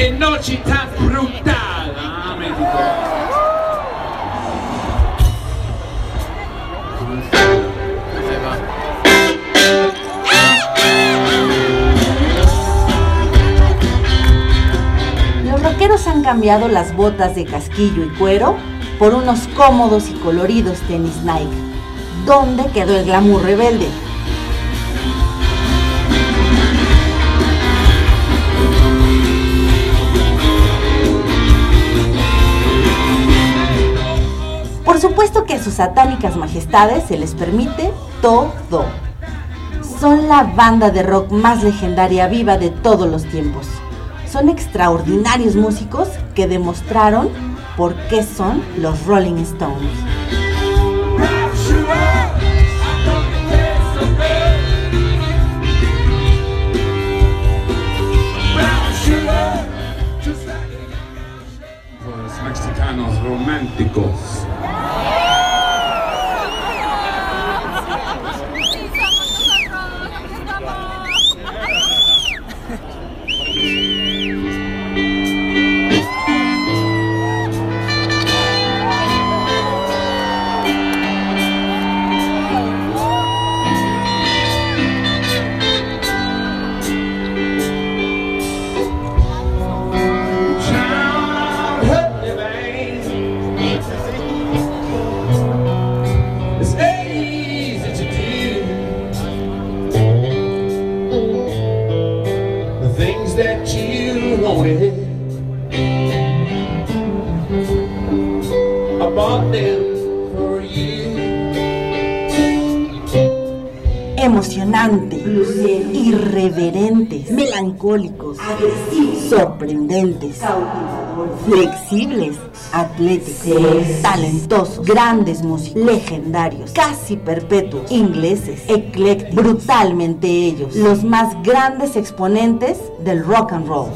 ¡Qué noche tan brutal! Ah, Los rockeros han cambiado las botas de casquillo y cuero por unos cómodos y coloridos tenis Nike. ¿Dónde quedó el glamour rebelde? Por supuesto que a sus satánicas majestades se les permite todo. Son la banda de rock más legendaria viva de todos los tiempos. Son extraordinarios músicos que demostraron por qué son los Rolling Stones. Things that you wanted. I bought them Emocionantes, irreverentes, melancólicos, sorprendentes, flexibles, atléticos, talentosos, grandes músicos, legendarios, casi perpetuos, ingleses, eclécticos, brutalmente ellos, los más grandes exponentes del rock and roll.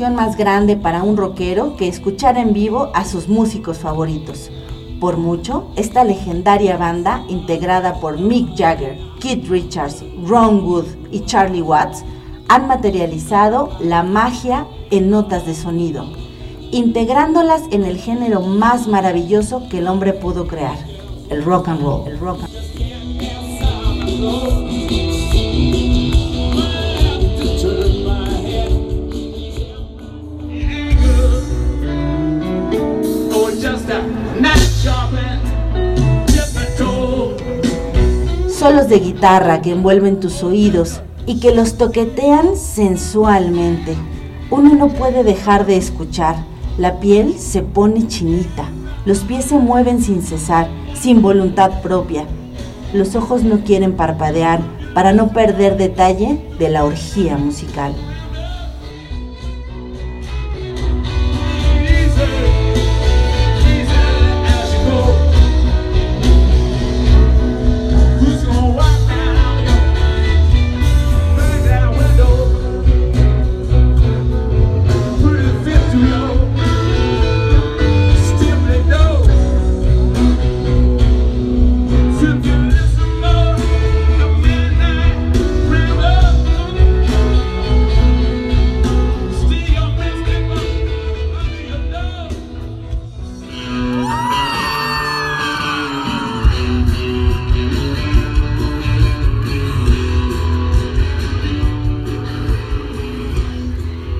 Más grande para un rockero que escuchar en vivo a sus músicos favoritos. Por mucho, esta legendaria banda, integrada por Mick Jagger, Keith Richards, Ron Wood y Charlie Watts, han materializado la magia en notas de sonido, integrándolas en el género más maravilloso que el hombre pudo crear, el rock and roll. Solos de guitarra que envuelven tus oídos y que los toquetean sensualmente. Uno no puede dejar de escuchar. La piel se pone chinita, los pies se mueven sin cesar, sin voluntad propia. Los ojos no quieren parpadear para no perder detalle de la orgía musical.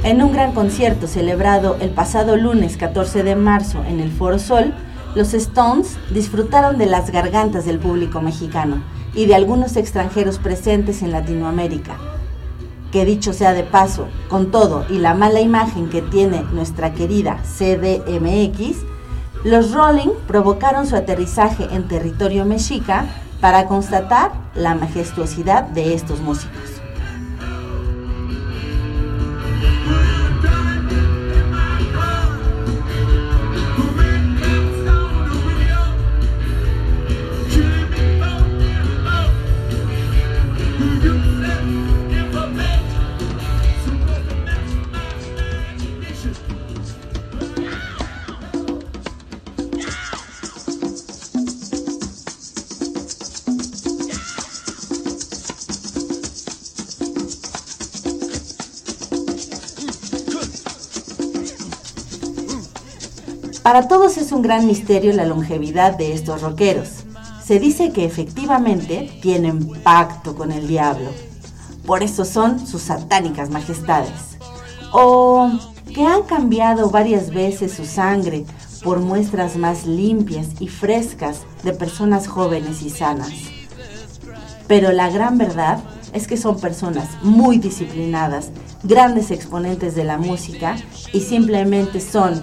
En un gran concierto celebrado el pasado lunes 14 de marzo en el Foro Sol, los Stones disfrutaron de las gargantas del público mexicano y de algunos extranjeros presentes en Latinoamérica. Que dicho sea de paso, con todo y la mala imagen que tiene nuestra querida CDMX, los Rolling provocaron su aterrizaje en territorio mexica para constatar la majestuosidad de estos músicos. Para todos es un gran misterio la longevidad de estos rockeros. Se dice que efectivamente tienen pacto con el diablo. Por eso son sus satánicas majestades. O que han cambiado varias veces su sangre por muestras más limpias y frescas de personas jóvenes y sanas. Pero la gran verdad es que son personas muy disciplinadas, grandes exponentes de la música y simplemente son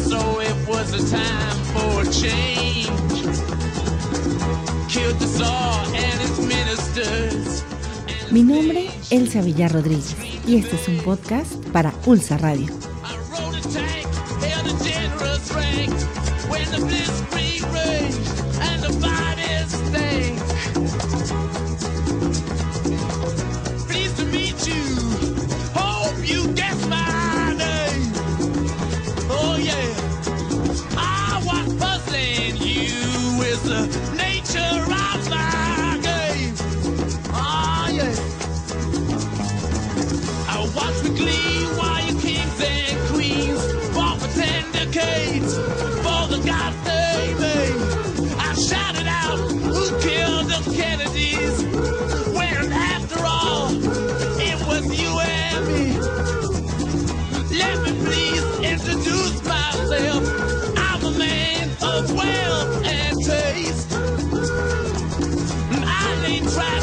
a time for change. Killed the Tsar and his ministers. Mi nombre es Elsa Villar Rodríguez y este es un podcast para Ulsa Radio. When the blitzkrieg raged and the fire sister. tried